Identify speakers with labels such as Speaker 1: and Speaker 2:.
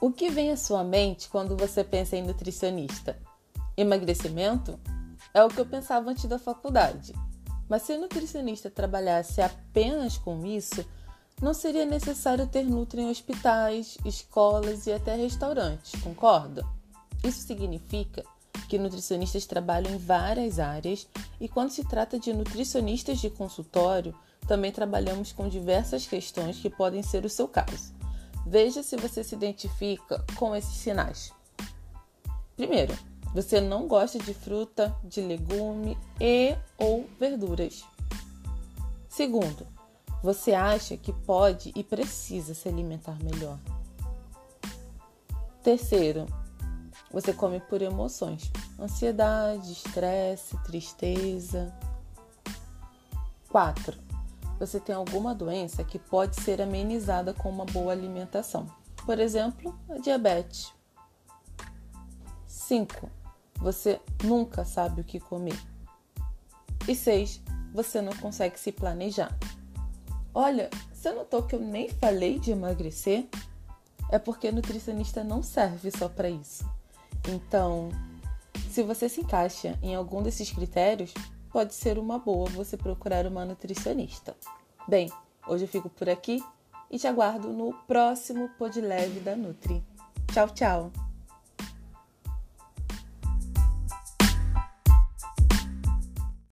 Speaker 1: O que vem à sua mente quando você pensa em nutricionista? Emagrecimento? É o que eu pensava antes da faculdade. Mas se o nutricionista trabalhasse apenas com isso, não seria necessário ter nutri em hospitais, escolas e até restaurantes, concorda? Isso significa que nutricionistas trabalham em várias áreas e quando se trata de nutricionistas de consultório, também trabalhamos com diversas questões que podem ser o seu caso. Veja se você se identifica com esses sinais. Primeiro, você não gosta de fruta, de legume e ou verduras. Segundo, você acha que pode e precisa se alimentar melhor. Terceiro, você come por emoções, ansiedade, estresse, tristeza. 4 você tem alguma doença que pode ser amenizada com uma boa alimentação. Por exemplo, a diabetes. 5. Você nunca sabe o que comer. E 6. Você não consegue se planejar. Olha, você notou que eu nem falei de emagrecer? É porque nutricionista não serve só para isso. Então, se você se encaixa em algum desses critérios, pode ser uma boa você procurar uma nutricionista. Bem, hoje eu fico por aqui e te aguardo no próximo Pod Leve da Nutri. Tchau, tchau!